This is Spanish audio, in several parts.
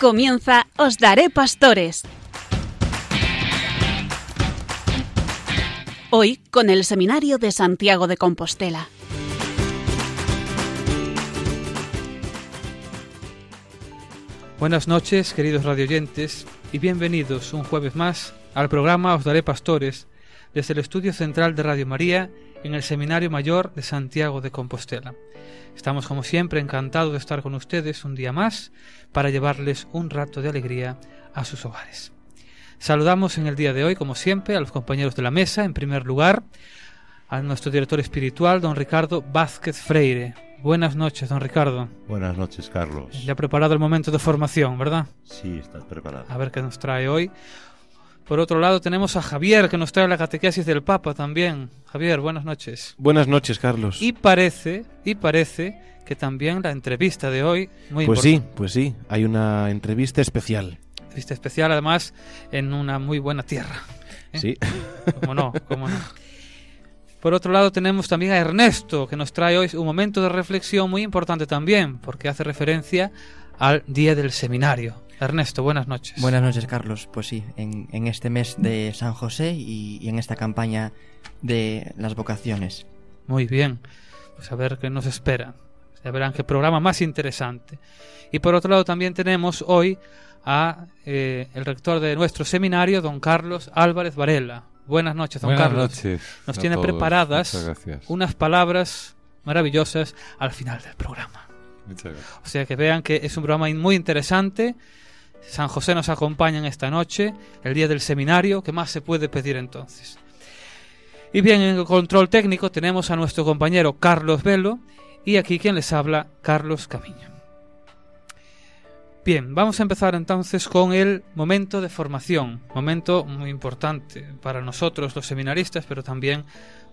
Comienza Os Daré Pastores. Hoy con el Seminario de Santiago de Compostela. Buenas noches, queridos radioyentes, y bienvenidos un jueves más al programa Os Daré Pastores desde el Estudio Central de Radio María en el Seminario Mayor de Santiago de Compostela. Estamos como siempre encantados de estar con ustedes un día más para llevarles un rato de alegría a sus hogares. Saludamos en el día de hoy, como siempre, a los compañeros de la mesa, en primer lugar, a nuestro director espiritual, don Ricardo Vázquez Freire. Buenas noches, don Ricardo. Buenas noches, Carlos. Ya preparado el momento de formación, ¿verdad? Sí, estás preparado. A ver qué nos trae hoy. Por otro lado tenemos a Javier que nos trae la catequesis del Papa también. Javier, buenas noches. Buenas noches, Carlos. Y parece, y parece que también la entrevista de hoy muy Pues sí, pues sí, hay una entrevista especial. Entrevista especial además en una muy buena tierra. ¿eh? Sí. Cómo no, cómo no. Por otro lado tenemos también a Ernesto que nos trae hoy un momento de reflexión muy importante también porque hace referencia al día del seminario. Ernesto, buenas noches. Buenas noches, Carlos. Pues sí, en, en este mes de San José y, y, en esta campaña de las vocaciones. Muy bien. Pues a ver qué nos espera. Ya verán qué programa más interesante. Y por otro lado también tenemos hoy a eh, el rector de nuestro seminario, don Carlos Álvarez Varela. Buenas noches, don Buenas Carlos. Noches Nos tiene todos. preparadas unas palabras maravillosas al final del programa. Muchas gracias. O sea que vean que es un programa muy interesante. San José nos acompaña en esta noche, el día del seminario. ¿Qué más se puede pedir entonces? Y bien, en el control técnico tenemos a nuestro compañero Carlos Velo y aquí quien les habla, Carlos Camiño. Bien, vamos a empezar entonces con el momento de formación, momento muy importante para nosotros los seminaristas, pero también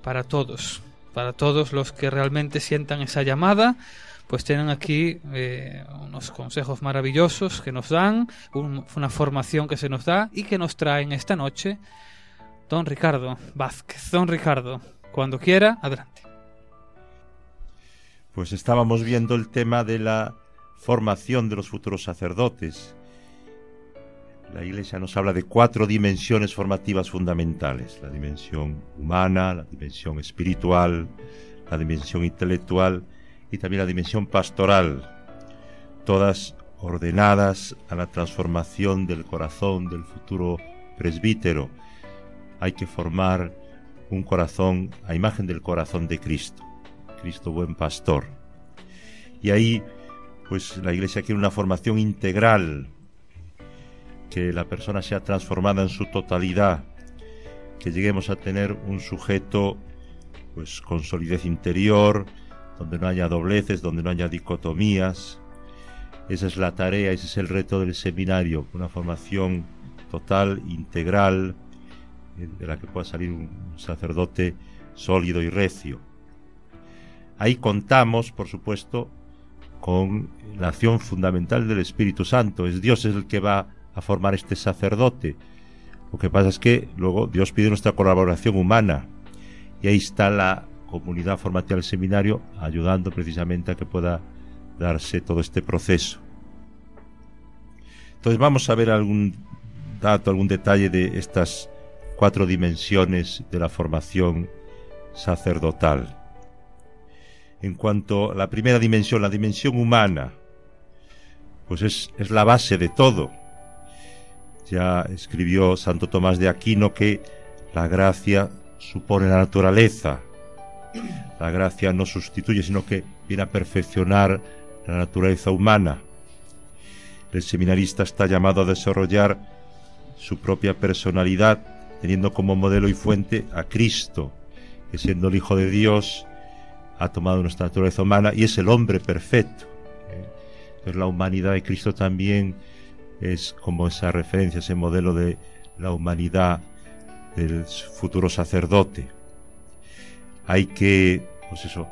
para todos, para todos los que realmente sientan esa llamada pues tienen aquí eh, unos consejos maravillosos que nos dan, un, una formación que se nos da y que nos traen esta noche don Ricardo Vázquez. Don Ricardo, cuando quiera, adelante. Pues estábamos viendo el tema de la formación de los futuros sacerdotes. La Iglesia nos habla de cuatro dimensiones formativas fundamentales, la dimensión humana, la dimensión espiritual, la dimensión intelectual y también la dimensión pastoral, todas ordenadas a la transformación del corazón del futuro presbítero. Hay que formar un corazón a imagen del corazón de Cristo, Cristo buen pastor. Y ahí, pues la Iglesia quiere una formación integral, que la persona sea transformada en su totalidad, que lleguemos a tener un sujeto pues con solidez interior, donde no haya dobleces, donde no haya dicotomías. Esa es la tarea, ese es el reto del seminario, una formación total, integral, de la que pueda salir un sacerdote sólido y recio. Ahí contamos, por supuesto, con la acción fundamental del Espíritu Santo. Es Dios el que va a formar este sacerdote. Lo que pasa es que luego Dios pide nuestra colaboración humana. Y ahí está la comunidad formativa del seminario ayudando precisamente a que pueda darse todo este proceso. Entonces vamos a ver algún dato, algún detalle de estas cuatro dimensiones de la formación sacerdotal. En cuanto a la primera dimensión, la dimensión humana, pues es, es la base de todo. Ya escribió Santo Tomás de Aquino que la gracia supone la naturaleza, la gracia no sustituye, sino que viene a perfeccionar la naturaleza humana. El seminarista está llamado a desarrollar su propia personalidad, teniendo como modelo y fuente a Cristo, que siendo el Hijo de Dios, ha tomado nuestra naturaleza humana y es el hombre perfecto. Entonces la humanidad de Cristo también es como esa referencia, ese modelo de la humanidad del futuro sacerdote hay que, pues eso,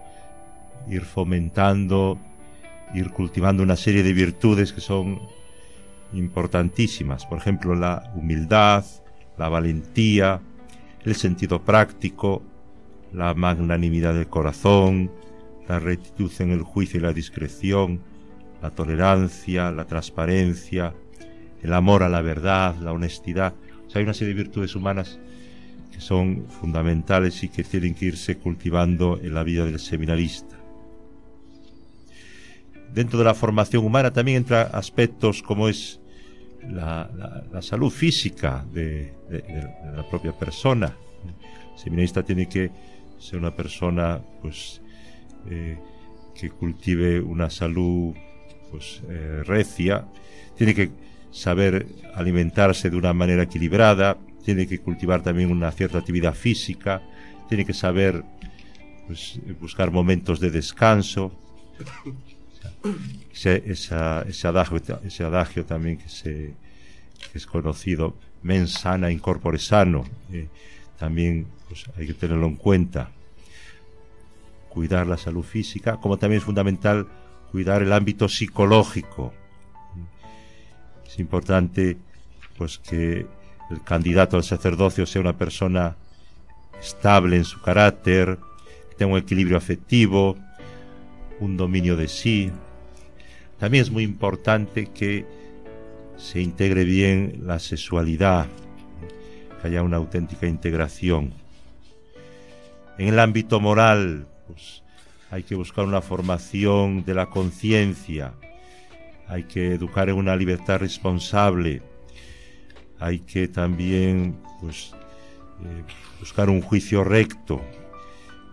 ir fomentando, ir cultivando una serie de virtudes que son importantísimas. Por ejemplo, la humildad, la valentía, el sentido práctico, la magnanimidad del corazón, la rectitud en el juicio y la discreción, la tolerancia, la transparencia, el amor a la verdad, la honestidad. O sea, hay una serie de virtudes humanas que son fundamentales y que tienen que irse cultivando en la vida del seminarista. Dentro de la formación humana también entra aspectos como es la, salud física de, la propia persona. El seminarista tiene que ser una persona pues eh, que cultive una salud pues eh, recia, tiene que saber alimentarse de una manera equilibrada, tiene que cultivar también una cierta actividad física, tiene que saber pues, buscar momentos de descanso. Ese, ese, adagio, ese adagio también que, es conocido, mens sana in sano, eh, también pues, hay que tenerlo en cuenta. Cuidar la salud física, como también es fundamental cuidar el ámbito psicológico. Es importante pues que el candidato al sacerdocio sea una persona estable en su carácter, que tenga un equilibrio afectivo, un dominio de sí. También es muy importante que se integre bien la sexualidad, que haya una auténtica integración. En el ámbito moral, pues hay que buscar una formación de la conciencia, hay que educar en una libertad responsable, hay que también pues, eh, buscar un juicio recto,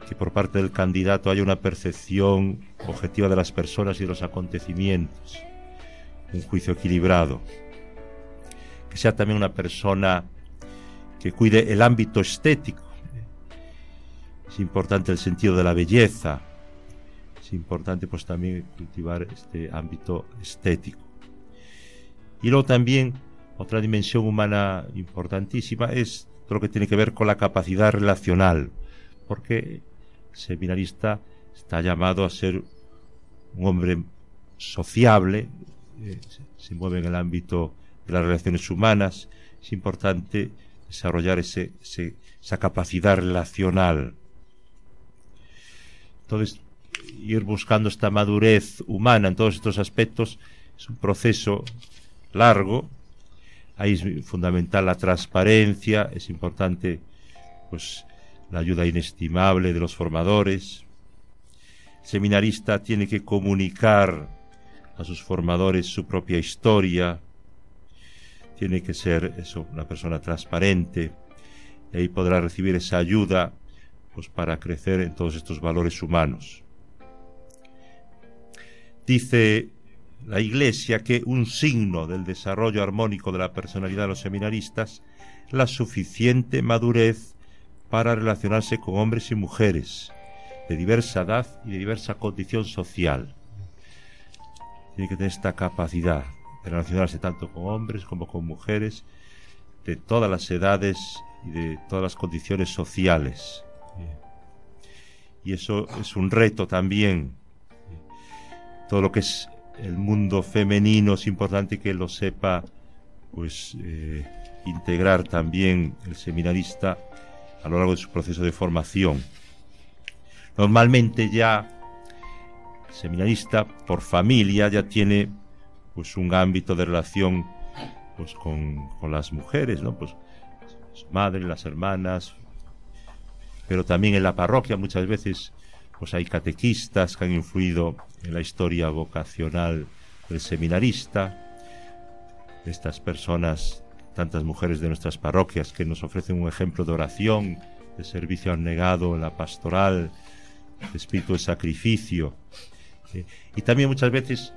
que por parte del candidato haya una percepción objetiva de las personas y de los acontecimientos, un juicio equilibrado, que sea también una persona que cuide el ámbito estético. Es importante el sentido de la belleza, importante pues también cultivar este ámbito estético. Y luego también otra dimensión humana importantísima es lo que tiene que ver con la capacidad relacional, porque el seminarista está llamado a ser un hombre sociable, eh, se mueve en el ámbito de las relaciones humanas, es importante desarrollar ese, esa capacidad relacional. Entonces, ir buscando esta madurez humana en todos estos aspectos es un proceso largo. Ahí es fundamental la transparencia, es importante pues la ayuda inestimable de los formadores. El seminarista tiene que comunicar a sus formadores su propia historia. Tiene que ser eso, una persona transparente. Y ahí podrá recibir esa ayuda pues para crecer en todos estos valores humanos. Dice la Iglesia que un signo del desarrollo armónico de la personalidad de los seminaristas la suficiente madurez para relacionarse con hombres y mujeres de diversa edad y de diversa condición social. Tiene que tener esta capacidad de relacionarse tanto con hombres como con mujeres de todas las edades y de todas las condiciones sociales. Y eso es un reto también todo lo que es el mundo femenino es importante que lo sepa pues eh, integrar también el seminarista a lo largo de su proceso de formación. Normalmente ya el seminarista por familia ya tiene pues un ámbito de relación pues con, con las mujeres, ¿no? Pues su madre, las hermanas, pero también en la parroquia muchas veces pues hay catequistas que han influido en la historia vocacional del seminarista, estas personas, tantas mujeres de nuestras parroquias que nos ofrecen un ejemplo de oración, de servicio negado en la pastoral, de espíritu de sacrificio. Eh, y también muchas veces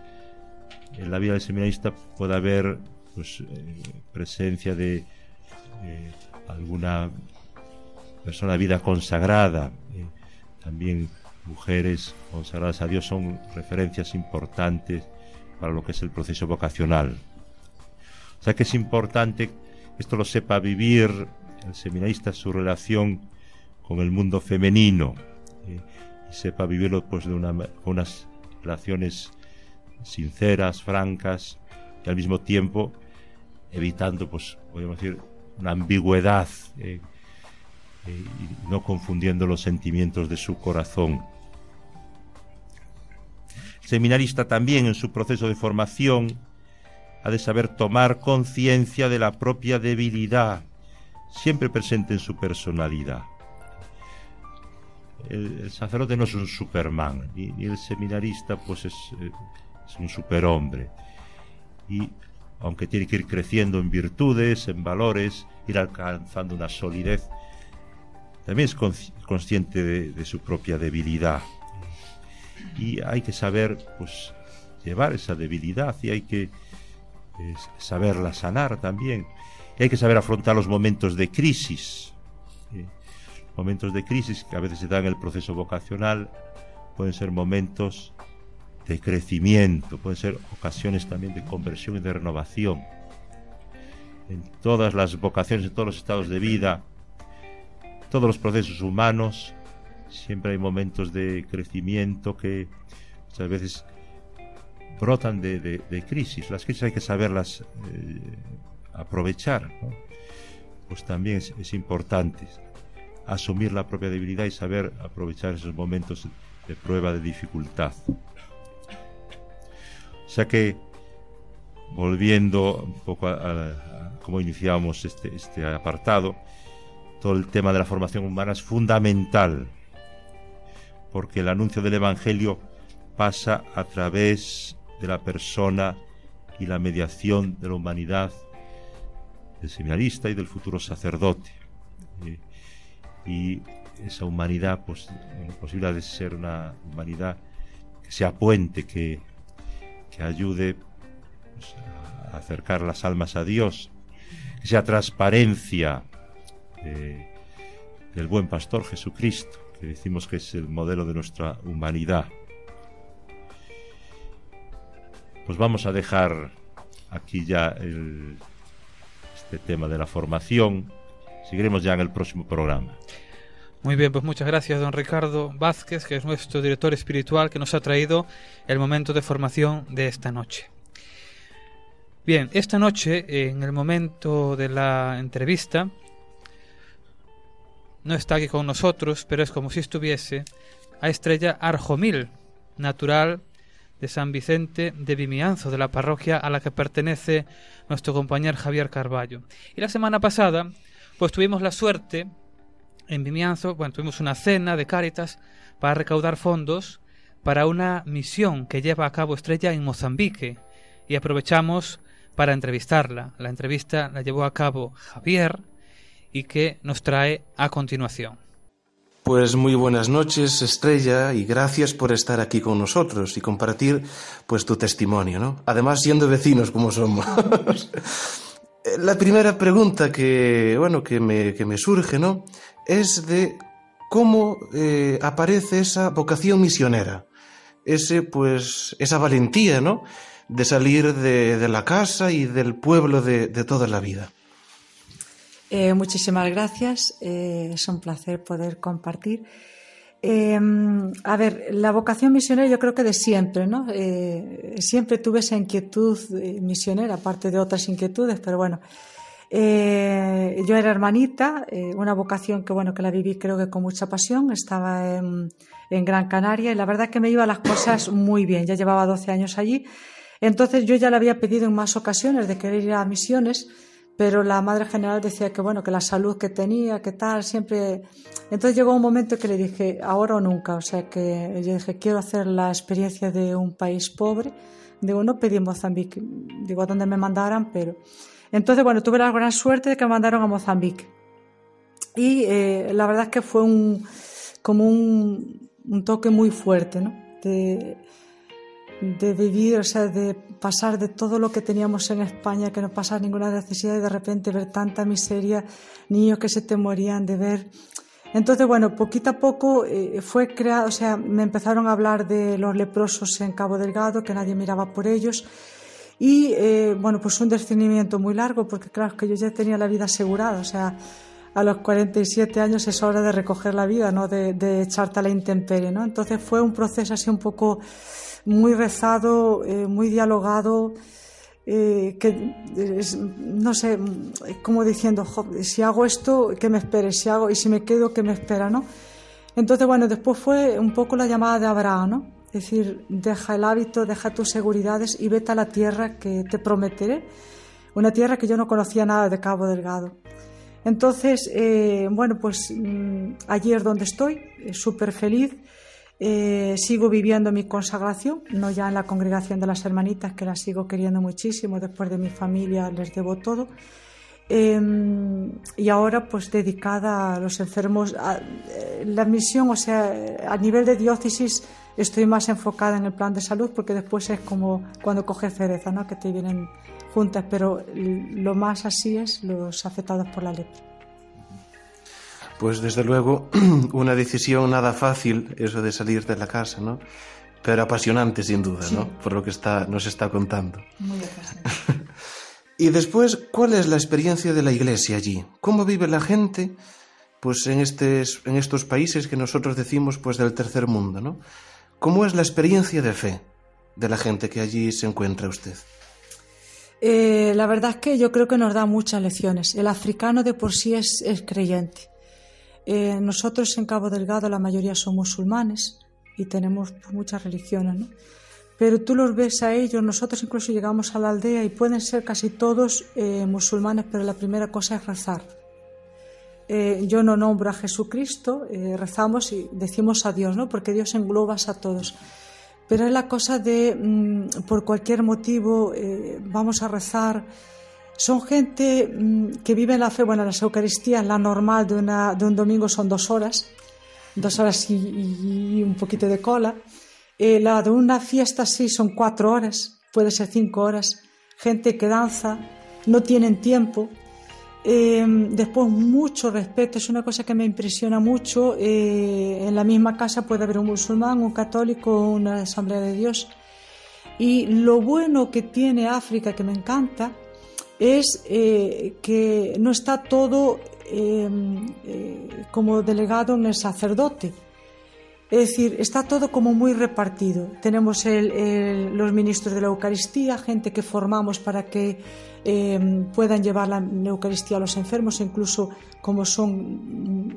en la vida del seminarista puede haber pues, eh, presencia de eh, alguna persona vida consagrada, también mujeres consagradas a Dios son referencias importantes para lo que es el proceso vocacional. O sea que es importante que esto lo sepa vivir el seminarista, su relación con el mundo femenino, y sepa vivirlo pues de unas relaciones sinceras, francas, y al mismo tiempo evitando, pues, podemos decir, una ambigüedad eh, eh, y no confundiendo los sentimientos de su corazón seminarista también en su proceso de formación ha de saber tomar conciencia de la propia debilidad, siempre presente en su personalidad. El, sacerdote no es un Superman, y, el seminarista pues es, eh, es un superhombre. Y aunque tiene que ir creciendo en virtudes, en valores, ir alcanzando una solidez, también es consciente de, su propia debilidad. Y hay que saber, pues, llevar esa debilidad y hay que saberla sanar también. Y hay que saber afrontar los momentos de crisis. Momentos de crisis que a veces se dan en el proceso vocacional pueden ser momentos de crecimiento, pueden ser ocasiones también de conversión y de renovación. En todas las vocaciones, en todos los estados de vida, todos los procesos humanos, siempre hay momentos de crecimiento que muchas veces brotan de, crisis. Las crisis hay que saberlas eh, aprovechar. Pues también es, importante asumir la propia debilidad y saber aprovechar esos momentos de prueba, de dificultad. O sea que, volviendo un poco a, cómo iniciábamos este, este apartado, todo el tema de la formación humana es fundamental, porque el anuncio del Evangelio pasa a través de la persona y la mediación de la humanidad del seminarista y del futuro sacerdote. Eh, y esa humanidad, pues, posible de ser una humanidad que sea puente, que, que ayude pues, a acercar las almas a Dios, que sea transparencia eh, del buen pastor Jesucristo, que decimos que es el modelo de nuestra humanidad. Pues vamos a dejar aquí ya este tema de la formación. Seguiremos ya en el próximo programa. Muy bien, pues muchas gracias, don Ricardo Vázquez, que es nuestro director espiritual, que nos ha traído el momento de formación de esta noche. Bien, esta noche, en el momento de la entrevista, no está aquí con nosotros, pero es como si estuviese a Estrella Arjomil, natural de San Vicente de Vimianzo, de la parroquia a la que pertenece nuestro compañero Javier Carballo. Y la semana pasada, pues tuvimos la suerte en Vimianzo, bueno, tuvimos una cena de Cáritas para recaudar fondos para una misión que lleva a cabo Estrella en Mozambique y aprovechamos para entrevistarla. La entrevista la llevó a cabo Javier y que nos trae a continuación. Pues muy buenas noches, Estrella, y gracias por estar aquí con nosotros y compartir pues tu testimonio, ¿no? Además siendo vecinos como somos. La primera pregunta que, bueno, que me, que me surge, ¿no? Es de cómo eh, aparece esa vocación misionera, ese, pues, esa valentía, ¿no? De salir de, la casa y del pueblo de toda la vida. Eh, muchísimas gracias, eh, es un placer poder compartir. Em, a ver, la vocación misionera yo creo que de siempre, ¿no? Eh, siempre tuve esa inquietud misionera, aparte de otras inquietudes, pero bueno. yo era hermanita, una vocación que bueno que la viví creo que con mucha pasión. Estaba en, Gran Canaria y la verdad que me iban las cosas muy bien. Ya llevaba 12 años allí, entonces yo ya le había pedido en más ocasiones de querer ir a misiones pero la madre general decía que bueno, que la salud que tenía, que tal, siempre... Entonces llegó un momento que le dije, ahora o nunca, o sea que yo dije, quiero hacer la experiencia de un país pobre, digo, no pedí Mozambique, digo, a dónde me mandaran, pero... Entonces, bueno, tuve la gran suerte de que me mandaron a Mozambique. Y eh, la verdad es que fue un, como un, toque muy fuerte, ¿no? De vivir, o sea, de pasar de todo lo que teníamos en España, que no pasar ninguna necesidad y de repente ver tanta miseria, niños que se te morían de ver. Entonces, bueno, poquito a poco eh, fue creado, o sea, me empezaron a hablar de los leprosos en Cabo Delgado, que nadie miraba por ellos. Y, eh, bueno, pues un discernimiento muy largo, porque claro, que yo ya tenía la vida asegurada, o sea, a los 47 años es hora de recoger la vida, ¿no? De, de echarte a la intemperie, ¿no? Entonces fue un proceso así un poco muy rezado, eh, muy dialogado, eh, que no sé, como diciendo, si hago esto, ¿qué me espere? Si hago, y si me quedo, ¿qué me espera? ¿no? Entonces, bueno, después fue un poco la llamada de Abraham, ¿no? Es decir, deja el hábito, deja tus seguridades y vete a la tierra que te prometeré. Una tierra que yo no conocía nada de Cabo Delgado. Entonces, eh, bueno, pues mm, allí es donde estoy, súper feliz. Eh, sigo viviendo mi consagración, no ya en la congregación de las hermanitas, que la sigo queriendo muchísimo, después de mi familia les debo todo. Em, y ahora pues dedicada a los enfermos. Eh, la misión, o sea, a nivel de diócesis estoy más enfocada en el plan de salud porque después es como cuando coges cereza, ¿no? que te vienen juntas, pero lo más así es los afectados por la lepra. Pues desde luego una decisión nada fácil eso de salir de la casa, ¿no? Pero apasionante sin duda, ¿no? Por lo que está, nos está contando. Muy apasionante. y después, ¿cuál es la experiencia de la iglesia allí? ¿Cómo vive la gente pues en, estes, en estos países que nosotros decimos pues del tercer mundo, ¿no? ¿Cómo es la experiencia de fe de la gente que allí se encuentra usted? Eh, la verdad es que yo creo que nos da muchas lecciones. El africano de por sí es, es creyente. Eh, nosotros en Cabo Delgado la mayoría son musulmanes y tenemos muchas religiones, ¿no? Pero tú los ves a ellos, nosotros incluso llegamos a la aldea y pueden ser casi todos eh, musulmanes, pero la primera cosa es rezar. Eh, yo no nombro a Jesucristo, eh, rezamos y decimos a Dios, ¿no? Porque Dios engloba a todos. Pero es la cosa de, mm, por cualquier motivo, vamos a rezar. Son gente mm, que vive la fe, bueno, las Eucaristías, la normal de, una, de un domingo son dos horas, dos horas y, un poquito de cola. la de una fiesta sí son cuatro horas, puede ser cinco horas. Gente que danza, no tienen tiempo, eh, después, mucho respeto, es una cosa que me impresiona mucho. Eh, en la misma casa puede haber un musulmán, un católico, una asamblea de Dios. Y lo bueno que tiene África, que me encanta, es eh, que no está todo como delegado en el sacerdote. Es decir, está todo como muy repartido. Tenemos los ministros de la Eucaristía, gente que formamos para que eh, puedan llevar la Eucaristía a los enfermos, incluso como son mm,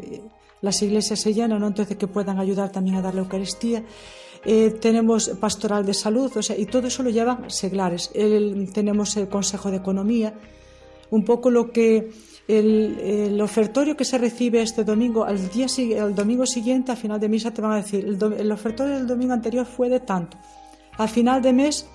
las iglesias se llenan, ¿no? entonces que puedan ayudar también a dar la Eucaristía. Eh, tenemos pastoral de salud, o sea, y todo eso lo llevan seglares. tenemos el Consejo de Economía, un poco lo que el, ofertorio que se recibe este domingo, al día el domingo siguiente, a final de misa, te van a decir, el, el ofertorio del domingo anterior fue de tanto. Al final de mes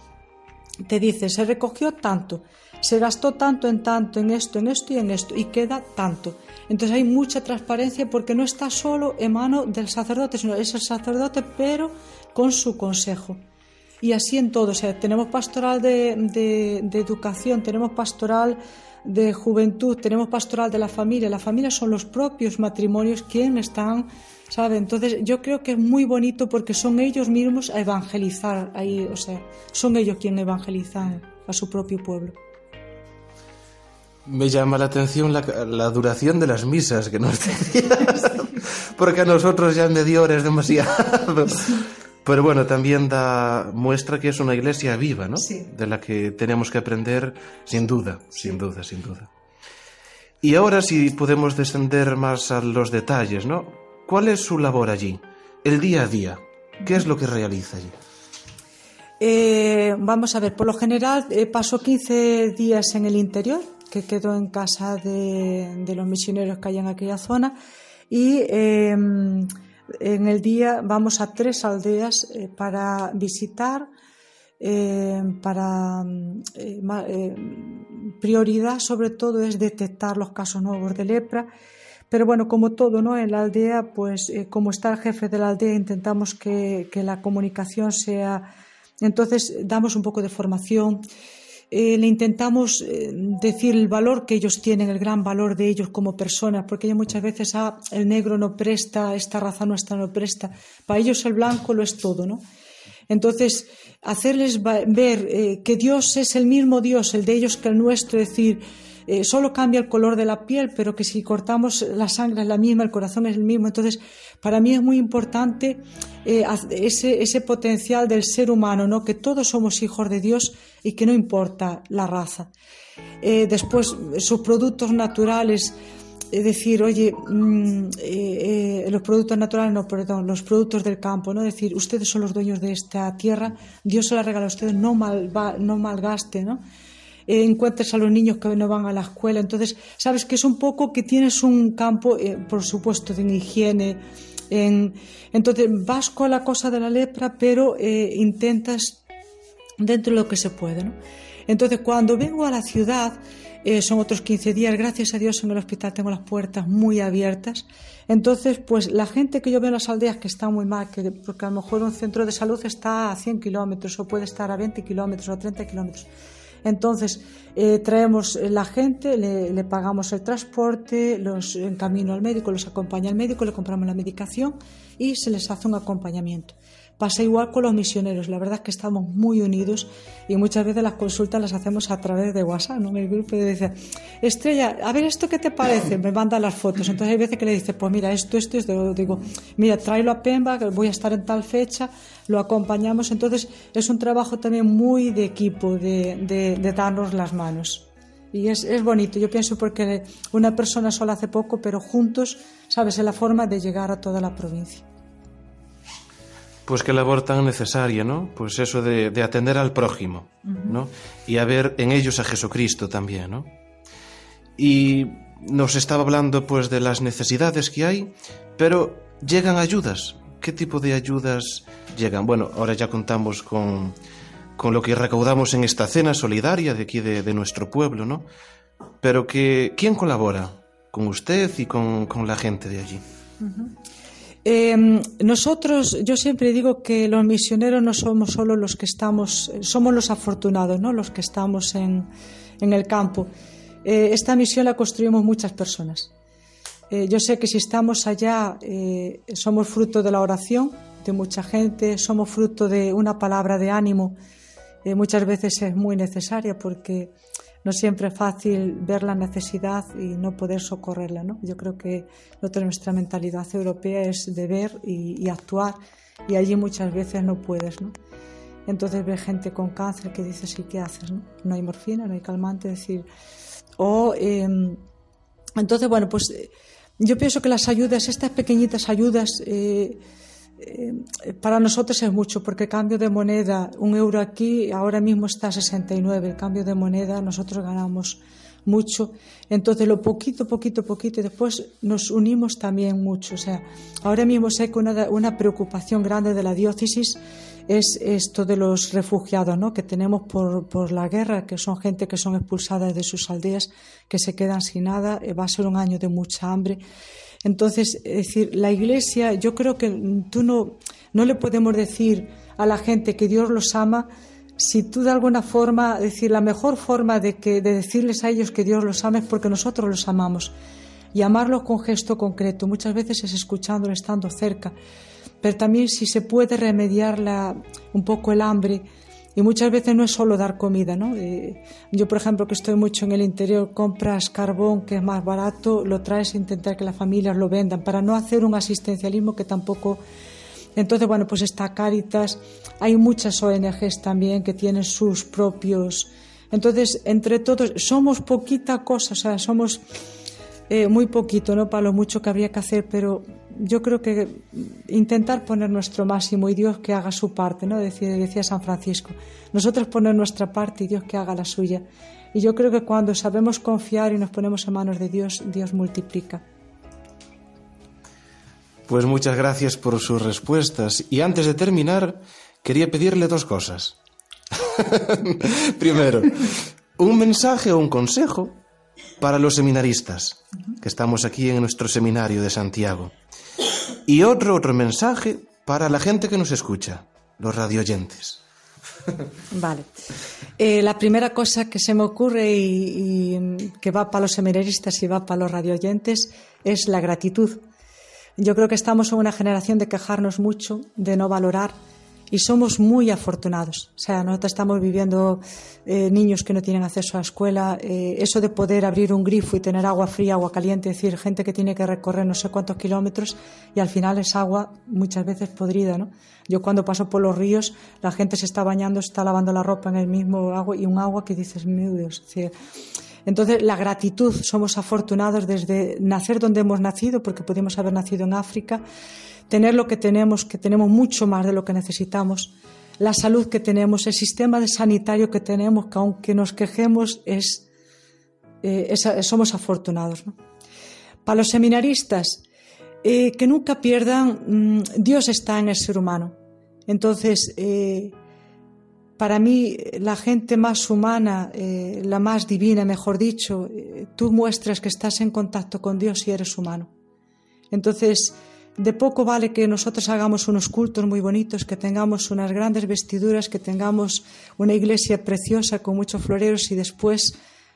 te dice, se recogió tanto se gastó tanto en tanto, en esto, en esto y en esto, y queda tanto. Entonces hay mucha transparencia porque no está solo en mano del sacerdote, sino es el sacerdote, pero con su consejo. Y así en todo, o sea, tenemos pastoral de, de, educación, tenemos pastoral de juventud, tenemos pastoral de la familia. La familia son los propios matrimonios quienes están, ¿sabe? Entonces yo creo que es muy bonito porque son ellos mismos a evangelizar ahí, o sea, son ellos quienes evangelizan a su propio pueblo. Me llama la atención la, la duración de las misas que nos decías, porque a nosotros ya en media hora es demasiado. Pero bueno, también da muestra que es una iglesia viva, ¿no? Sí. De la que tenemos que aprender sin duda, sin duda, sin duda. Y ahora si podemos descender más a los detalles, ¿no? ¿Cuál es su labor allí? El día a día. ¿Qué es lo que realiza allí? Eh, vamos a ver, por lo general eh, paso 15 días en el interior, que quedó en casa de, los misioneros que hay en aquella zona y em, en el día vamos a tres aldeas eh, para visitar, em, para eh, em, prioridad sobre todo es detectar los casos nuevos de lepra. Pero bueno, como todo, ¿no? En la aldea, pues eh, como está el jefe de la aldea, intentamos que la comunicación sea. Entonces, damos un poco de formación eh, le intentamos eh, decir el valor que ellos tienen, el gran valor de ellos como personas, porque muchas veces ah, el negro no presta, esta raza nuestra no presta. Para ellos el blanco lo es todo, ¿no? Entonces, hacerles ver eh, que Dios es el mismo Dios, el de ellos que el nuestro, es decir, eh, solo cambia el color de la piel, pero que si cortamos la sangre es la misma, el corazón es el mismo. Entonces, para mí es muy importante eh, ese, ese, potencial del ser humano, ¿no? que todos somos hijos de Dios y que no importa la raza. Eh, después, sus productos naturales. decir, oye, mm, los productos naturales, no, perdón, los productos del campo, ¿no? Decir, ustedes son los dueños de esta tierra, Dios se la regala a ustedes, no, mal, no malgaste, ¿no? Eh, encuentres a los niños que no van a la escuela. Entonces, sabes que es un poco que tienes un campo, por supuesto, de higiene. En, entonces, vas con la cosa de la lepra, pero intentas dentro de lo que se puede. Entonces, cuando vengo a la ciudad, eh, son otros 15 días. Gracias a Dios en el hospital tengo las puertas muy abiertas. Entonces, pues la gente que yo veo en las aldeas que está muy mal, que, porque a lo mejor un centro de salud está a 100 kilómetros o puede estar a 20 kilómetros o a 30 kilómetros. Entonces, eh, traemos la gente, le, pagamos el transporte, los en camino al médico, los acompaña al médico, le compramos la medicación y se les hace un acompañamiento. Pasa igual con los misioneros, la verdad es que estamos muy unidos y muchas veces las consultas las hacemos a través de WhatsApp, ¿no? El grupo dice, Estrella, a ver esto qué te parece, me manda las fotos, entonces hay veces que le dice, pues mira, esto, esto, esto, digo, mira, tráelo a Pemba, que voy a estar en tal fecha, lo acompañamos, entonces es un trabajo también muy de equipo, de, de, darnos las manos. Y es, es, bonito, yo pienso porque una persona sola hace poco, pero juntos, sabes, es la forma de llegar a toda la provincia. Pues qué labor tan necesaria, ¿no? Pues eso de, de atender al prójimo, ¿no? Y a ver en ellos a Jesucristo también, ¿no? Y nos estaba hablando pues de las necesidades que hay, pero llegan ayudas. ¿Qué tipo de ayudas llegan? Bueno, ahora ya contamos con, con lo que recaudamos en esta cena solidaria de aquí de, de nuestro pueblo, ¿no? Pero que, ¿quién colabora con usted y con, con la gente de allí? Eh, nosotros, yo siempre digo que los misioneros no somos solo los que estamos, somos los afortunados, ¿no? los que estamos en, en el campo. Eh, esta misión la construimos muchas personas. Eh, yo sé que si estamos allá eh, somos fruto de la oración de mucha gente, somos fruto de una palabra de ánimo. muchas veces es muy necesaria porque no siempre es fácil ver la necesidad y no poder socorrerla. ¿no? Yo creo que nuestra mentalidad europea es de ver y, actuar y allí muchas veces no puedes. ¿no? Entonces ves gente con cáncer que dice, sí, ¿qué haces? No, no hay morfina, no hay calmante, decir... O, em, entonces, bueno, pues eh, yo pienso que las ayudas, estas pequeñitas ayudas, eh, eh, para nosotros es mucho porque cambio de moneda, un euro aquí ahora mismo está a 69, el cambio de moneda nosotros ganamos mucho, entonces lo poquito, poquito, poquito y después nos unimos también mucho, o sea, ahora mismo sé que una, una preocupación grande de la diócesis es esto de los refugiados ¿no? que tenemos por, por, la guerra, que son gente que son expulsadas de sus aldeas, que se quedan sin nada, eh, va a ser un año de mucha hambre. Entonces, es decir, la Iglesia, yo creo que tú no, no le podemos decir a la gente que Dios los ama si tú de alguna forma, decir, la mejor forma de, que, de decirles a ellos que Dios los ama es porque nosotros los amamos. Y amarlos con gesto concreto, muchas veces es escuchándolo, estando cerca. Pero también si se puede remediar la, un poco el hambre, y muchas veces no es solo dar comida, ¿no? Eh, yo, por ejemplo, que estoy mucho en el interior, compras carbón que es más barato, lo traes a intentar que las familias lo vendan, para no hacer un asistencialismo que tampoco... Entonces, bueno, pues está Caritas, hay muchas ONGs también que tienen sus propios... Entonces, entre todos, somos poquita cosa, o sea, somos eh, muy poquito, ¿no? Para lo mucho que habría que hacer, pero yo creo que intentar poner nuestro máximo y Dios que haga su parte, ¿no? Decía, San Francisco. Nosotros poner nuestra parte y Dios que haga la suya. Y yo creo que cuando sabemos confiar y nos ponemos en manos de Dios, Dios multiplica. Pues muchas gracias por sus respuestas. Y antes de terminar, quería pedirle dos cosas. Primero, un mensaje o un consejo para los seminaristas que estamos aquí en nuestro seminario de Santiago. Y otro, otro mensaje para la gente que nos escucha, los radioyentes. Vale. Eh, la primera cosa que se me ocurre y, y, que va para los seminaristas y va para los radioyentes es la gratitud. Yo creo que estamos en una generación de quejarnos mucho, de no valorar y somos muy afortunados. O sea, nosotros estamos viviendo eh, niños que no tienen acceso a la escuela, eh, eso de poder abrir un grifo y tener agua fría, agua caliente, es decir, gente que tiene que recorrer no sé cuántos kilómetros y al final es agua muchas veces podrida, ¿no? Yo cuando paso por los ríos, la gente se está bañando, está lavando la ropa en el mismo agua y un agua que dices, mi Dios, Entonces, la gratitud, somos afortunados desde nacer donde hemos nacido, porque pudimos haber nacido en África, tener lo que tenemos, que tenemos mucho más de lo que necesitamos, la salud que tenemos, el sistema de sanitario que tenemos, que aunque nos quejemos, es, eh, somos afortunados. Para los seminaristas, eh, que nunca pierdan, mm, Dios está en el ser humano. Entonces, eh, para mí, la gente más humana, eh, la más divina, mejor dicho, tú muestras que estás en contacto con Dios y eres humano. Entonces, de poco vale que nosotros hagamos unos cultos muy bonitos, que tengamos unas grandes vestiduras, que tengamos una iglesia preciosa con muchos floreros y después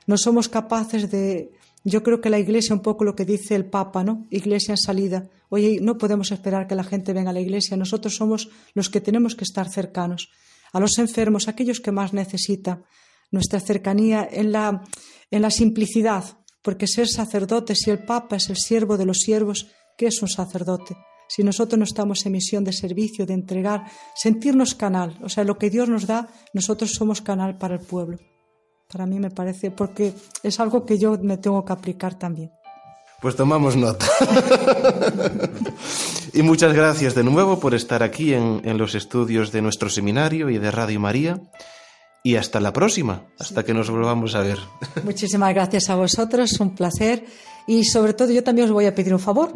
no somos capaces de yo creo que la iglesia, un poco lo que dice el Papa, ¿no? Iglesia en salida. Oye, no podemos esperar que la gente venga a la iglesia. Nosotros somos los que tenemos que estar cercanos. A los enfermos, aquellos que más necesitan. Nuestra cercanía en la, en la simplicidad. Porque ser sacerdote, si el Papa es el siervo de los siervos, ¿qué es un sacerdote? Si nosotros no estamos en misión de servicio, de entregar, sentirnos canal. O sea, lo que Dios nos da, nosotros somos canal para el pueblo. Para mí me parece, porque es algo que yo me tengo que aplicar también. Pues tomamos nota. y muchas gracias de nuevo por estar aquí en, en, los estudios de nuestro seminario y de Radio María. Y hasta la próxima, hasta que nos volvamos a ver. Muchísimas gracias a vosotros, un placer. Y sobre todo yo también os voy a pedir un favor,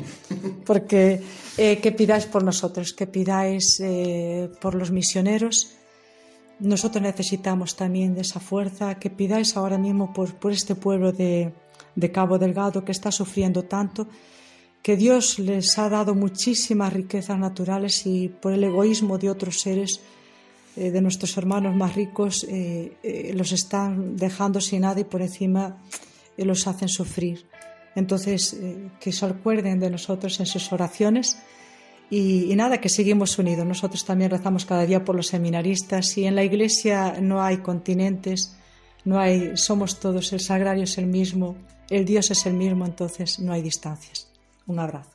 porque eh, que pidáis por nosotros, que pidáis eh, por los misioneros nosotros necesitamos también de esa fuerza que pidáis ahora mismo por, por este pueblo de, de Cabo Delgado que está sufriendo tanto, que Dios les ha dado muchísimas riquezas naturales y por el egoísmo de otros seres, eh, de nuestros hermanos más ricos, eh, los están dejando sin nada y por encima los hacen sufrir. Entonces, que se acuerden de nosotros en sus oraciones y, nada, que seguimos unidos. Nosotros también rezamos cada día por los seminaristas y en la iglesia no hay continentes, no hay, somos todos, el sagrario es el mismo, el Dios es el mismo, entonces no hay distancias. Un abrazo.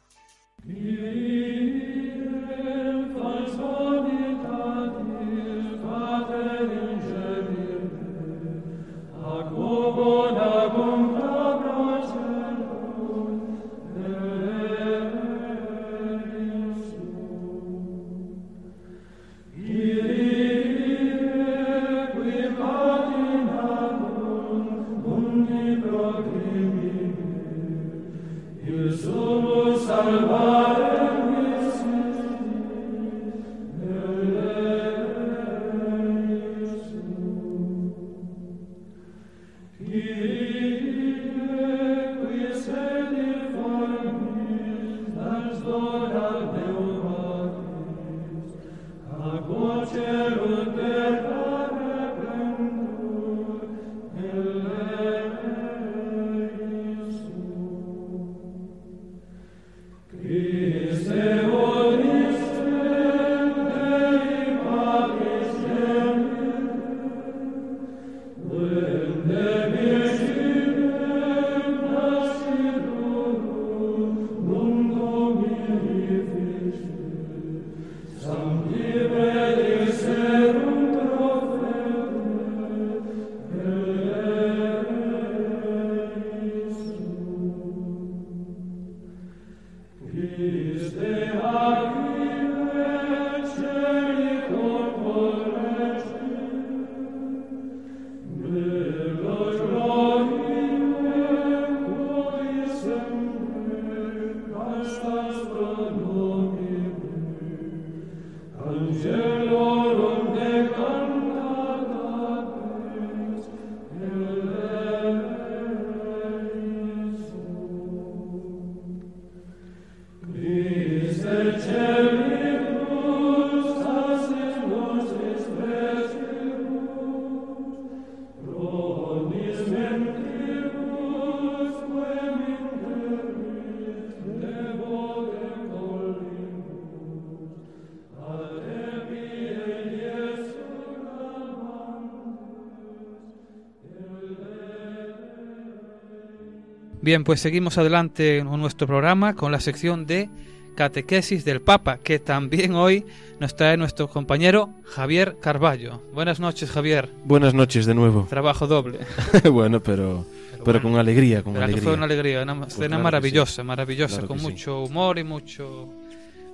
Bien, pues seguimos adelante en nuestro programa con la sección de Catequesis del Papa, que también hoy nos trae nuestro compañero Javier Carballo. Buenas noches, Javier. Buenas noches de nuevo. Trabajo doble. bueno, pero, pero con alegría, con alegría. fue una alegría, una Pues escena claro que maravillosa, sí. maravillosa, Claro con sí. mucho humor y mucho...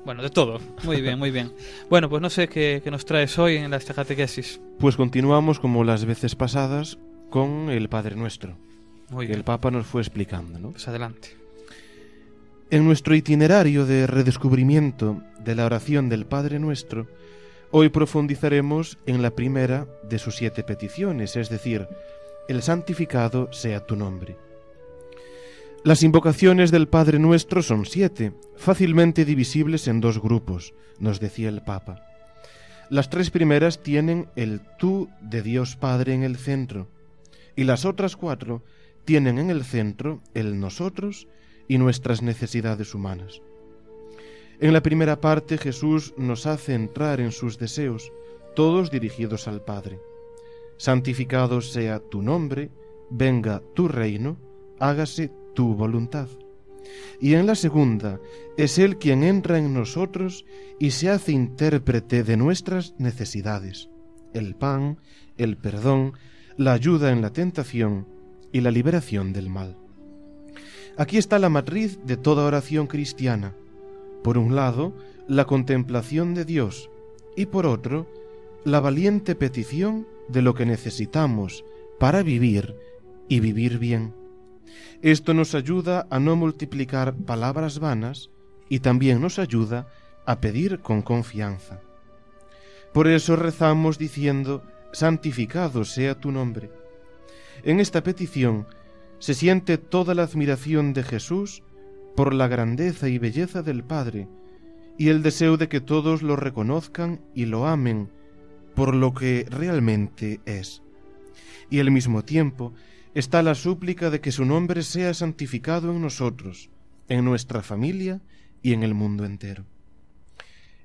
Bueno, de todo. Muy bien, muy bien. Bueno, pues no sé qué, qué nos traes hoy en esta catequesis. Pues continuamos como las veces pasadas con el Padre Nuestro, Muy que bien. el Papa nos fue explicando, ¿no? Pues adelante. En nuestro itinerario de redescubrimiento de la oración del Padre Nuestro, hoy profundizaremos en la primera de sus siete peticiones, es decir, el santificado sea tu nombre. Las invocaciones del Padre Nuestro son siete, fácilmente divisibles en dos grupos, nos decía el Papa. Las tres primeras tienen el tú de Dios Padre en el centro, y las otras cuatro tienen en el centro el nosotros y nuestras necesidades humanas. En la primera parte Jesús nos hace entrar en sus deseos, todos dirigidos al Padre. Santificado sea tu nombre, venga tu reino, hágase tu voluntad. Y en la segunda es Él quien entra en nosotros y se hace intérprete de nuestras necesidades, el pan, el perdón, la ayuda en la tentación y la liberación del mal. Aquí está la matriz de toda oración cristiana. Por un lado, la contemplación de Dios y por otro, la valiente petición de lo que necesitamos para vivir y vivir bien. Esto nos ayuda a no multiplicar palabras vanas y también nos ayuda a pedir con confianza. Por eso rezamos diciendo, santificado sea tu nombre. En esta petición se siente toda la admiración de Jesús por la grandeza y belleza del Padre y el deseo de que todos lo reconozcan y lo amen por lo que realmente es. Y al mismo tiempo está la súplica de que su nombre sea santificado en nosotros, en nuestra familia y en el mundo entero.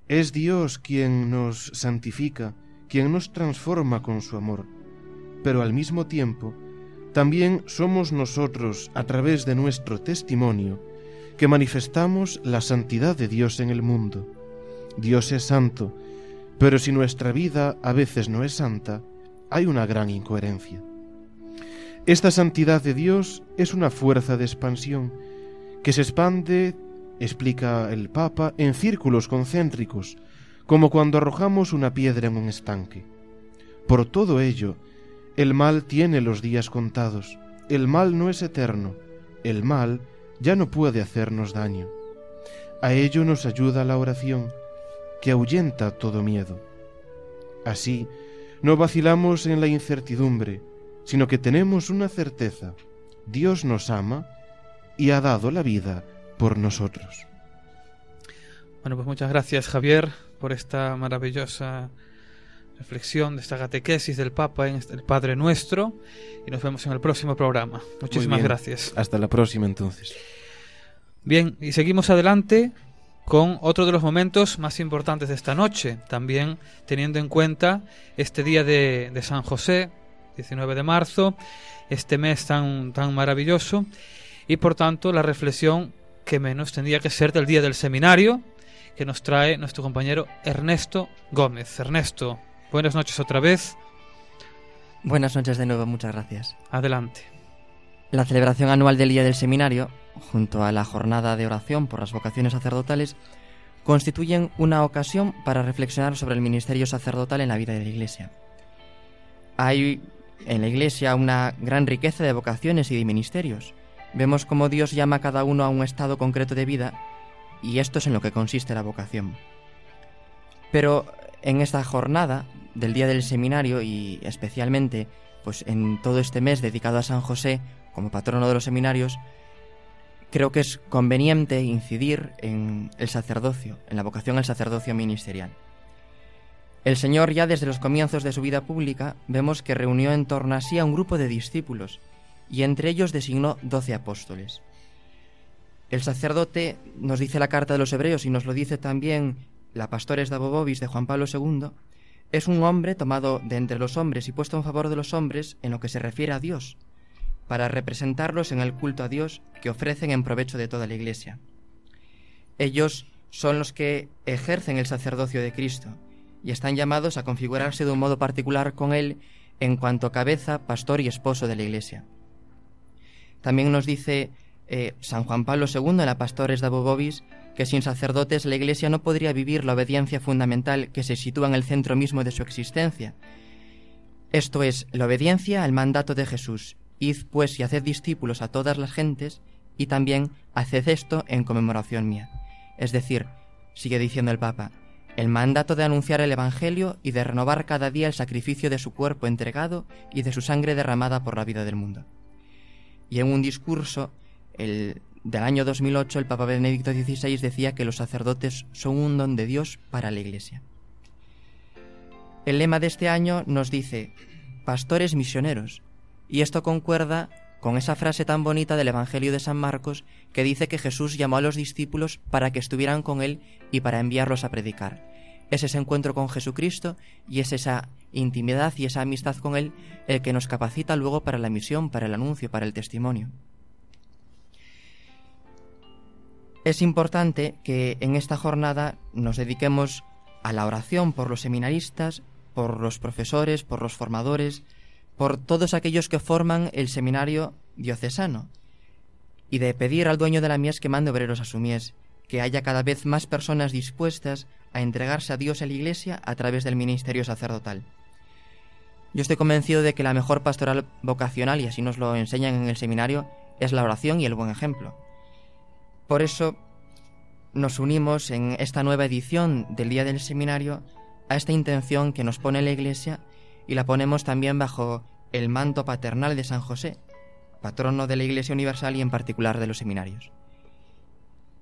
Es Dios quien nos santifica, quien nos transforma con su amor, pero al mismo tiempo también somos nosotros, a través de nuestro testimonio, que manifestamos la santidad de Dios en el mundo. Dios es santo, pero si nuestra vida a veces no es santa, hay una gran incoherencia. Esta santidad de Dios es una fuerza de expansión que se expande, explica el Papa, en círculos concéntricos, como cuando arrojamos una piedra en un estanque. Por todo ello, el mal tiene los días contados, el mal no es eterno, el mal ya no puede hacernos daño. A ello nos ayuda la oración, que ahuyenta todo miedo. Así, no vacilamos en la incertidumbre, sino que tenemos una certeza. Dios nos ama y ha dado la vida por nosotros. Bueno, pues muchas gracias Javier por esta maravillosa reflexión de esta catequesis del Papa en este- el Padre Nuestro y nos vemos en el próximo programa. Muchísimas gracias. Hasta la próxima entonces. Bien, y seguimos adelante con otro de los momentos más importantes de esta noche, también teniendo en cuenta este día de, de San José, 19 de marzo, este mes tan, tan maravilloso, y por tanto la reflexión que menos tendría que ser del día del seminario, que nos trae nuestro compañero Ernesto Gómez. Ernesto, buenas noches otra vez, Buenas noches de nuevo, muchas gracias. adelante. La celebración anual del Día del Seminario, junto a la jornada de oración por las vocaciones sacerdotales, constituyen una ocasión para reflexionar sobre el ministerio sacerdotal en la vida de la Iglesia. Hay en la Iglesia una gran riqueza de vocaciones y de ministerios. Vemos cómo Dios llama a cada uno a un estado concreto de vida y esto es en lo que consiste la vocación. Pero en esta jornada del Día del Seminario y especialmente pues en todo este mes dedicado a San José como patrono de los seminarios, creo que es conveniente incidir en el sacerdocio, en la vocación al sacerdocio ministerial. El Señor ya desde los comienzos de su vida pública vemos que reunió en torno a sí a un grupo de discípulos y entre ellos designó doce apóstoles. El sacerdote, nos dice la carta de los hebreos y nos lo dice también la Pastores de Abobobis de Juan Pablo II, es un hombre tomado de entre los hombres y puesto en favor de los hombres en lo que se refiere a Dios, para representarlos en el culto a Dios que ofrecen en provecho de toda la Iglesia. Ellos son los que ejercen el sacerdocio de Cristo y están llamados a configurarse de un modo particular con Él en cuanto cabeza, pastor y esposo de la Iglesia. También nos dice eh, San Juan Pablo II en la Pastores de Bobobis que sin sacerdotes la Iglesia no podría vivir la obediencia fundamental que se sitúa en el centro mismo de su existencia. Esto es, la obediencia al mandato de Jesús. Id pues y haced discípulos a todas las gentes, y también haced esto en conmemoración mía. Es decir, sigue diciendo el Papa, el mandato de anunciar el Evangelio y de renovar cada día el sacrificio de su cuerpo entregado y de su sangre derramada por la vida del mundo. Y en un discurso el, del año 2008 el Papa Benedicto XVI decía que los sacerdotes son un don de Dios para la Iglesia. El lema de este año nos dice, pastores misioneros, y esto concuerda con esa frase tan bonita del Evangelio de San Marcos que dice que Jesús llamó a los discípulos para que estuvieran con Él y para enviarlos a predicar. Es ese encuentro con Jesucristo y es esa intimidad y esa amistad con Él el que nos capacita luego para la misión, para el anuncio, para el testimonio. Es importante que en esta jornada nos dediquemos a la oración por los seminaristas, por los profesores, por los formadores, por todos aquellos que forman el seminario diocesano, y de pedir al dueño de la mies que mande obreros a su mies, que haya cada vez más personas dispuestas a entregarse a Dios en la Iglesia a través del ministerio sacerdotal. Yo estoy convencido de que la mejor pastoral vocacional, y así nos lo enseñan en el seminario, es la oración y el buen ejemplo. Por eso nos unimos en esta nueva edición del Día del Seminario a esta intención que nos pone la Iglesia y la ponemos también bajo el manto paternal de San José, patrono de la Iglesia Universal y en particular de los seminarios.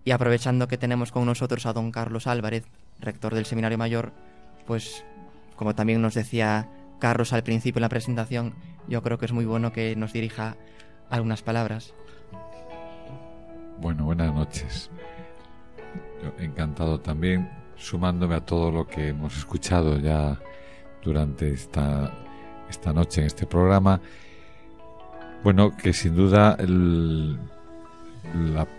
Y aprovechando que tenemos con nosotros a don Carlos Álvarez, rector del Seminario Mayor, pues como también nos decía Carlos al principio en la presentación, yo creo que es muy bueno que nos dirija algunas palabras. Bueno, buenas noches. Encantado también, sumándome a todo lo que hemos escuchado ya durante esta, esta noche en este programa. Bueno, que sin duda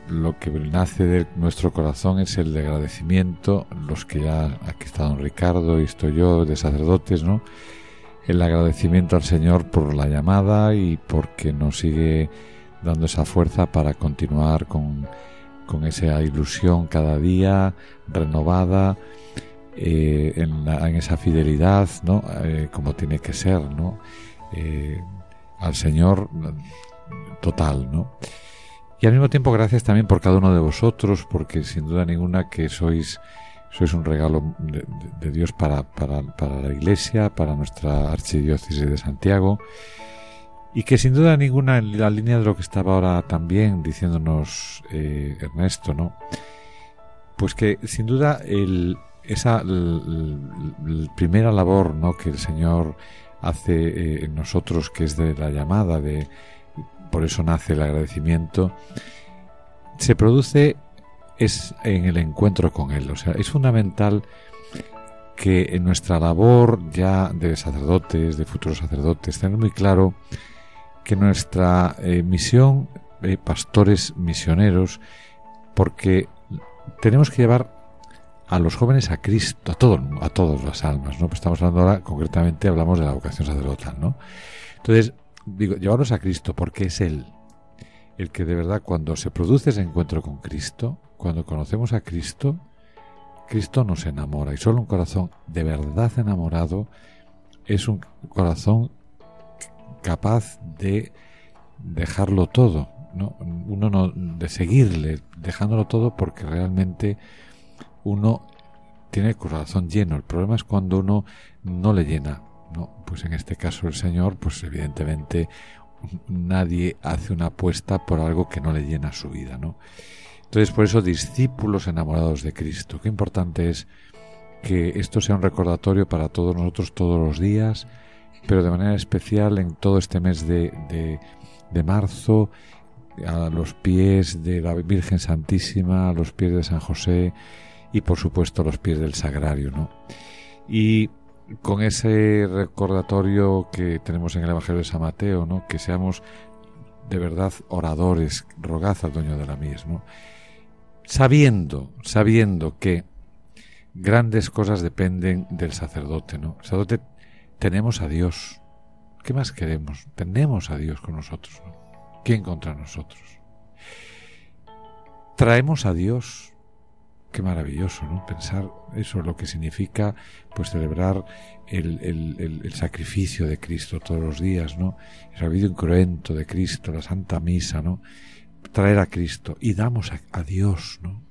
lo que nace de nuestro corazón es el de agradecimiento, los que ya, aquí está don Ricardo y estoy yo, de sacerdotes, ¿no? El agradecimiento al Señor por la llamada y porque nos sigue dando esa fuerza para continuar con, con esa ilusión cada día renovada eh, en, esa fidelidad, ¿no? Eh, como tiene que ser, ¿no? Eh, al Señor total, ¿no? Y al mismo tiempo gracias también por cada uno de vosotros, porque sin duda ninguna que sois sois un regalo de, Dios para, para, para, la Iglesia, para nuestra archidiócesis de Santiago, y que sin duda ninguna en la línea de lo que estaba ahora también diciéndonos Ernesto, ¿no? Pues que sin duda el, esa primera labor ¿no? que el Señor hace eh, en nosotros, que es de la llamada, de por eso nace el agradecimiento, se produce es en el encuentro con Él. O sea, es fundamental que en nuestra labor ya de sacerdotes, de futuros sacerdotes, tener muy claro que nuestra eh, misión, de pastores misioneros, porque tenemos que llevar a los jóvenes a Cristo, a todo, a todas las almas, ¿no? Pues estamos hablando ahora, concretamente hablamos de la vocación sacerdotal, ¿no? Entonces, digo, llevarlos a Cristo porque es Él el que de verdad cuando se produce ese encuentro con Cristo, cuando conocemos a Cristo, Cristo nos enamora y solo un corazón de verdad enamorado es un corazón capaz de dejarlo todo, ¿no? Uno no de seguirle, dejándolo todo porque realmente uno tiene el corazón lleno. El problema es cuando uno no le llena. No, pues en este caso el Señor, pues evidentemente nadie hace una apuesta por algo que no le llena su vida, ¿no? Entonces, por eso discípulos enamorados de Cristo. Qué importante es que esto sea un recordatorio para todos nosotros todos los días, pero de manera especial en todo este mes de, de, marzo, a los pies de la Virgen Santísima, a los pies de San José, y por supuesto los pies del sagrario, ¿no? Y con ese recordatorio que tenemos en el Evangelio de San Mateo, ¿no? Que seamos de verdad oradores, rogad al dueño de la mies, ¿no? Sabiendo, sabiendo que grandes cosas dependen del sacerdote, ¿no? El sacerdote tenemos a Dios. ¿Qué más queremos? Tenemos a Dios con nosotros, ¿no? ¿Quién contra nosotros? Traemos a Dios. Qué maravilloso, ¿no? Pensar eso, lo que significa, pues celebrar el, el, el, sacrificio de Cristo todos los días, ¿no? El sabido incruento de Cristo, la Santa Misa, ¿no? Traer a Cristo y damos a, a Dios, ¿no?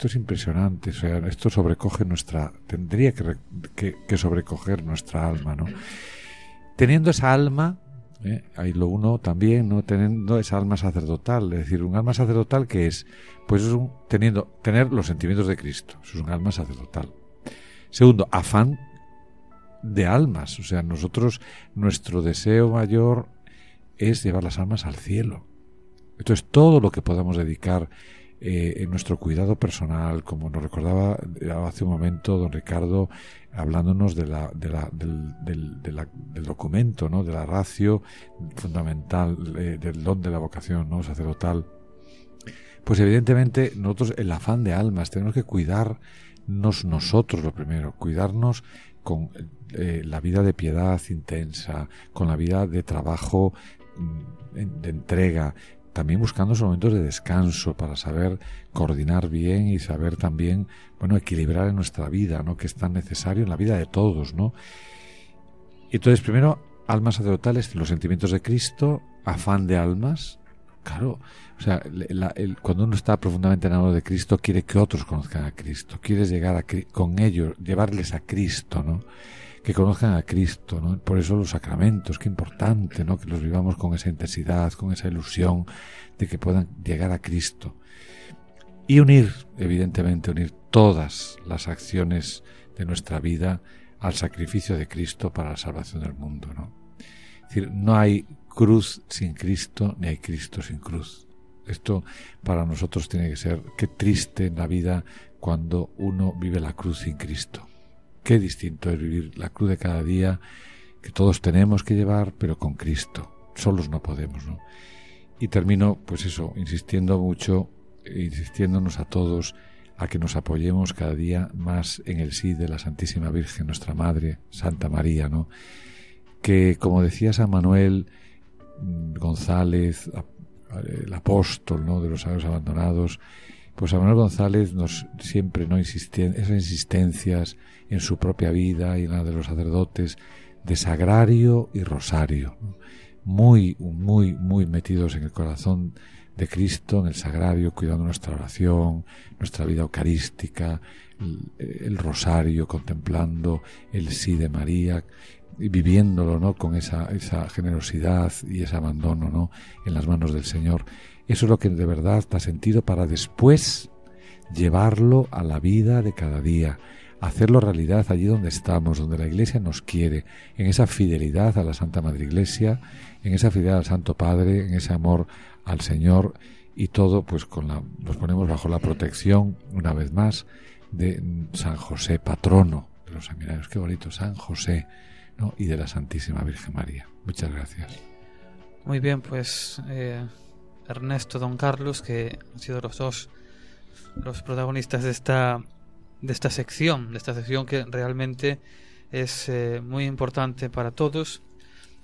Esto es impresionante, o sea, esto sobrecoge nuestra, tendría que, que, sobrecoger nuestra alma, ¿no? Teniendo esa alma, ¿eh? ahí lo uno también, ¿no? Teniendo esa alma sacerdotal, es decir, un alma sacerdotal que es, pues es un, teniendo, tener los sentimientos de Cristo, es un alma sacerdotal. Segundo, afán de almas, o sea, nosotros, nuestro deseo mayor es llevar las almas al cielo. Entonces, todo lo que podamos dedicar eh, en nuestro cuidado personal, como nos recordaba hace un momento don Ricardo, hablándonos de la, de la, del, del, del, documento, ¿no? de la ratio fundamental, eh, del don de la vocación ¿no? sacerdotal, pues evidentemente nosotros el afán de almas tenemos que cuidarnos nosotros lo primero, cuidarnos con eh, la vida de piedad intensa, con la vida de trabajo mm, de entrega, también buscando esos momentos de descanso para saber coordinar bien y saber también, bueno, equilibrar en nuestra vida, ¿no? Que es tan necesario en la vida de todos, ¿no? Entonces, primero, almas sacerdotales, los sentimientos de Cristo, afán de almas, claro, o sea, cuando uno está profundamente enamorado de Cristo, quiere que otros conozcan a Cristo, quiere llegar a, con ellos, llevarles a Cristo, ¿no? Que conozcan a Cristo, ¿no? Por eso los sacramentos, qué importante, ¿no? Que los vivamos con esa intensidad, con esa ilusión de que puedan llegar a Cristo. Y unir, evidentemente, unir todas las acciones de nuestra vida al sacrificio de Cristo para la salvación del mundo, ¿no? Es decir, no hay cruz sin Cristo, ni hay Cristo sin cruz. Esto para nosotros tiene que ser, qué triste en la vida cuando uno vive la cruz sin Cristo. Qué distinto es vivir la cruz de cada día que todos tenemos que llevar, pero con Cristo. Solos no podemos, ¿no? Y termino, pues eso, insistiendo mucho, insistiéndonos a todos a que nos apoyemos cada día más en el sí de la Santísima Virgen, nuestra Madre, Santa María, ¿no? Que, como decía San Manuel mm, González, el apóstol, ¿no? De los sabios abandonados, pues San Manuel González nos siempre, ¿no? Insistien, esas insistencias, en su propia vida y en la de los sacerdotes de sagrario y rosario, muy, muy, muy metidos en el corazón de Cristo, en el sagrario, cuidando nuestra oración, nuestra vida eucarística, el, rosario, contemplando el sí de María, y viviéndolo, ¿no? Con esa, esa generosidad y ese abandono, ¿no? En las manos del Señor. Eso es lo que de verdad da sentido para después llevarlo a la vida de cada día, hacerlo realidad allí donde estamos, donde la Iglesia nos quiere, en esa fidelidad a la Santa Madre Iglesia, en esa fidelidad al Santo Padre, en ese amor al Señor y todo, pues con la, nos ponemos bajo la protección, una vez más, de San José, patrono de los seminarios. Qué bonito, San José, ¿no? Y de la Santísima Virgen María. Muchas gracias. Muy bien, pues eh, Ernesto, Don Carlos, que han sido los dos los protagonistas de esta de esta sección, de esta sección que realmente es eh, muy importante para todos.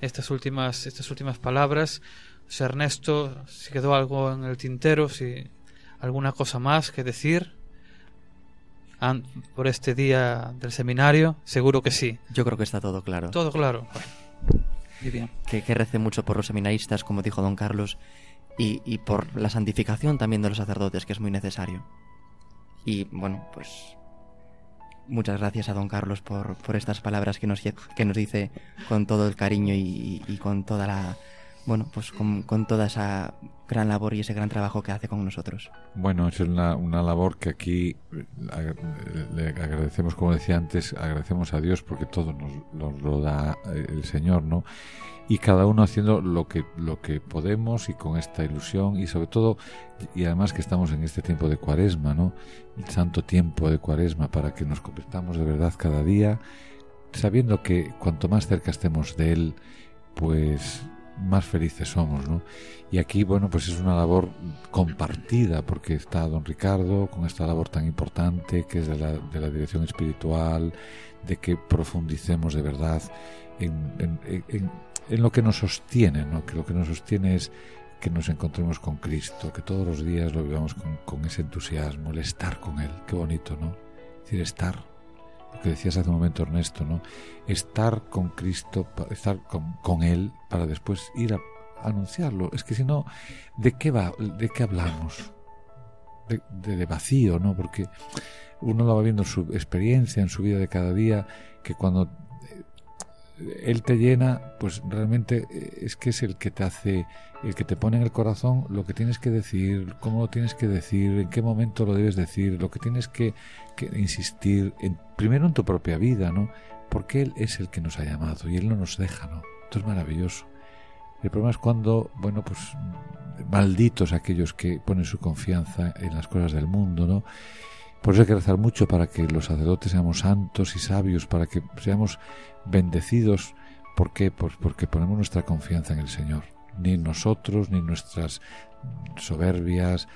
Estas últimas, estas últimas palabras, si Ernesto, si quedó algo en el tintero, si alguna cosa más que decir por este día del seminario, seguro que sí. Yo creo que está todo claro. Todo claro. bien. Que, que rece mucho por los seminaristas, como dijo don Carlos, y, y por la santificación también de los sacerdotes, que es muy necesario. Y bueno, pues muchas gracias a don Carlos por, por estas palabras que nos, que nos dice con todo el cariño y, y con toda la bueno pues con, con, toda esa gran labor y ese gran trabajo que hace con nosotros. Bueno es una, una labor que aquí eh, le agradecemos como decía antes agradecemos a Dios porque todo nos, nos lo da eh, el Señor no y cada uno haciendo lo que lo que podemos y con esta ilusión y sobre todo y además que estamos en este tiempo de cuaresma no el santo tiempo de cuaresma para que nos convirtamos de verdad cada día sabiendo que cuanto más cerca estemos de él pues más felices somos no y aquí bueno pues es una labor compartida porque está don Ricardo con esta labor tan importante que es de la, de la dirección espiritual de que profundicemos de verdad en, en, en en lo que nos sostiene, ¿no? que lo que nos sostiene es que nos encontremos con Cristo, que todos los días lo vivamos con, con ese entusiasmo, el estar con Él, qué bonito, ¿no? Es decir, estar, que decías hace un momento Ernesto, ¿no? Estar con Cristo, estar con, con Él para después ir a anunciarlo. Es que si no, ¿de qué va? ¿De qué hablamos? De, de, de, vacío, ¿no? Porque uno lo va viendo en su experiencia, en su vida de cada día, que cuando él te llena, pues realmente es que es el que te hace, el que te pone en el corazón lo que tienes que decir, cómo lo tienes que decir, en qué momento lo debes decir, lo que tienes que, que insistir, en, primero en tu propia vida, ¿no? Porque Él es el que nos ha llamado y Él no nos deja, ¿no? Esto es maravilloso. El problema es cuando, bueno, pues malditos aquellos que ponen su confianza en las cosas del mundo, ¿no? Por eso hay que rezar mucho para que los sacerdotes seamos santos y sabios, para que seamos bendecidos. ¿Por qué? Pues porque ponemos nuestra confianza en el Señor. Ni nosotros, ni nuestras soberbias,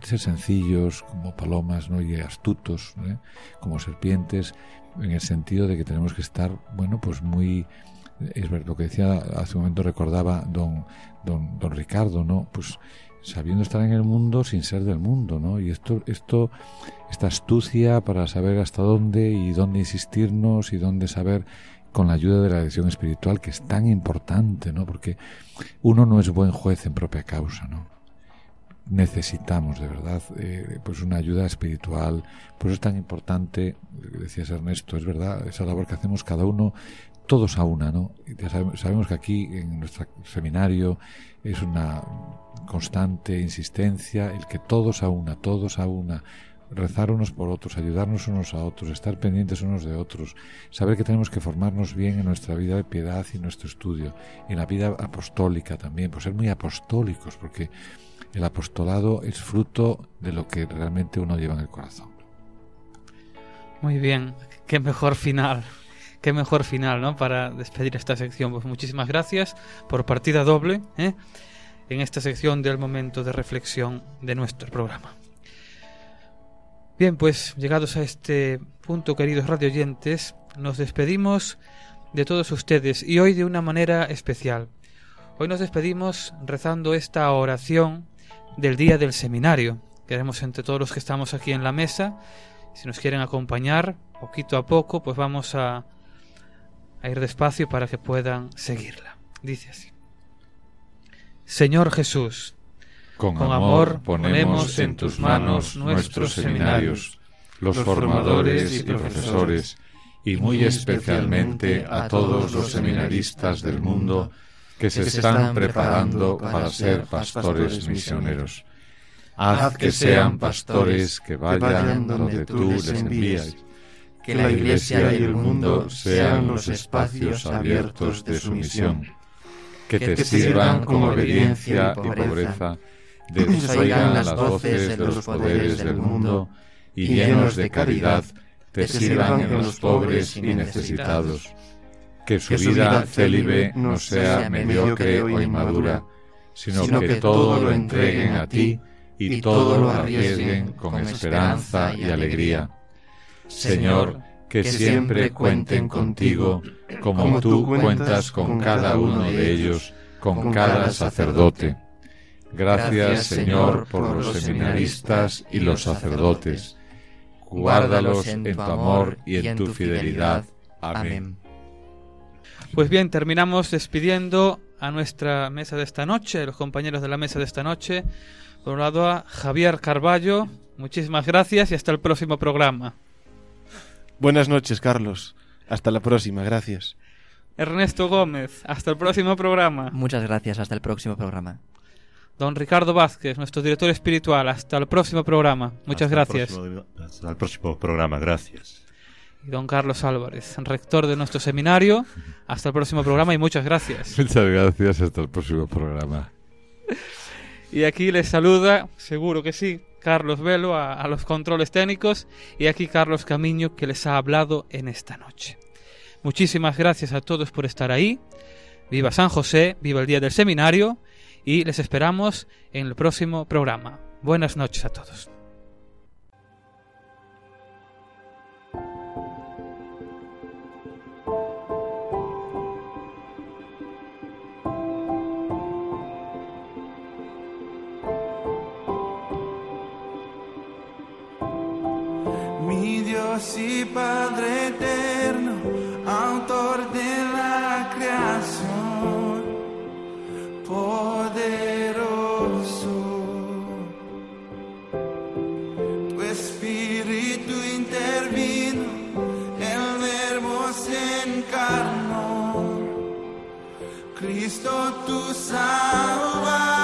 ser sencillos como palomas ¿no? y astutos ¿eh? como serpientes, en el sentido de que tenemos que estar, bueno, pues muy... Es lo que decía hace un momento recordaba don, don, don Ricardo, ¿no? Pues sabiendo estar en el mundo sin ser del mundo, ¿no? Y esto, esto, esta astucia para saber hasta dónde y dónde insistirnos y dónde saber con la ayuda de la dirección espiritual que es tan importante, ¿no? Porque uno no es buen juez en propia causa, ¿no? Necesitamos de verdad eh, pues una ayuda espiritual, por eso es tan importante, decías Ernesto, es verdad, esa labor que hacemos cada uno todos a una, ¿no? Ya sabemos que aquí en nuestro seminario es una constante insistencia el que todos a una, todos a una, rezar unos por otros, ayudarnos unos a otros, estar pendientes unos de otros, saber que tenemos que formarnos bien en nuestra vida de piedad y nuestro estudio, en la vida apostólica también, por ser muy apostólicos, porque el apostolado es fruto de lo que realmente uno lleva en el corazón. Muy bien, qué mejor final qué mejor final, ¿no? Para despedir esta sección. Pues muchísimas gracias por partida doble ¿eh? en esta sección del momento de reflexión de nuestro programa. Bien, pues llegados a este punto, queridos radioyentes, nos despedimos de todos ustedes y hoy de una manera especial. Hoy nos despedimos rezando esta oración del día del seminario. Queremos entre todos los que estamos aquí en la mesa, si nos quieren acompañar poquito a poco, pues vamos a a ir despacio para que puedan seguirla. Dice así. Señor Jesús, con, con amor ponemos en tus manos nuestros seminarios, los formadores y profesores, y muy especialmente a todos los seminaristas del mundo que se están preparando para ser pastores misioneros. Haz que sean pastores que vayan donde tú les envías que la Iglesia y el mundo sean los espacios abiertos de su misión, que te sirvan con obediencia y pobreza, desoigan las voces de los poderes del mundo y llenos de caridad te sirvan en los pobres y necesitados, que su vida célibe no sea mediocre o inmadura, sino que todo lo entreguen a ti y todo lo arriesguen con esperanza y alegría Señor, que siempre cuenten contigo, como tú cuentas con cada uno de ellos, con cada sacerdote. Gracias, Señor, por los seminaristas y los sacerdotes. Guárdalos en tu amor y en tu fidelidad. Amén. Pues bien, terminamos despidiendo a nuestra mesa de esta noche, los compañeros de la mesa de esta noche. Por un lado a Javier Carballo, muchísimas gracias y hasta el próximo programa. Buenas noches, Carlos. Hasta la próxima, gracias. Ernesto Gómez, hasta el próximo programa. Muchas gracias, hasta el próximo programa. Don Ricardo Vázquez, nuestro director espiritual, hasta el próximo programa. Muchas Hasta gracias. El próximo, hasta el próximo programa, gracias. Y don Carlos Álvarez, rector de nuestro seminario, hasta el próximo programa y muchas gracias. Muchas gracias, hasta el próximo programa. Y aquí les saluda, seguro que sí, Carlos Velo a, los controles técnicos y aquí Carlos Camiño que les ha hablado en esta noche. Muchísimas gracias a todos por estar ahí. Viva San José, viva el día del seminario y les esperamos en el próximo programa. Buenas noches a todos. Dios y Padre eterno, autor de la creación, poderoso. Tu espíritu intervino, el verbo se encarnó, Cristo tu salvador.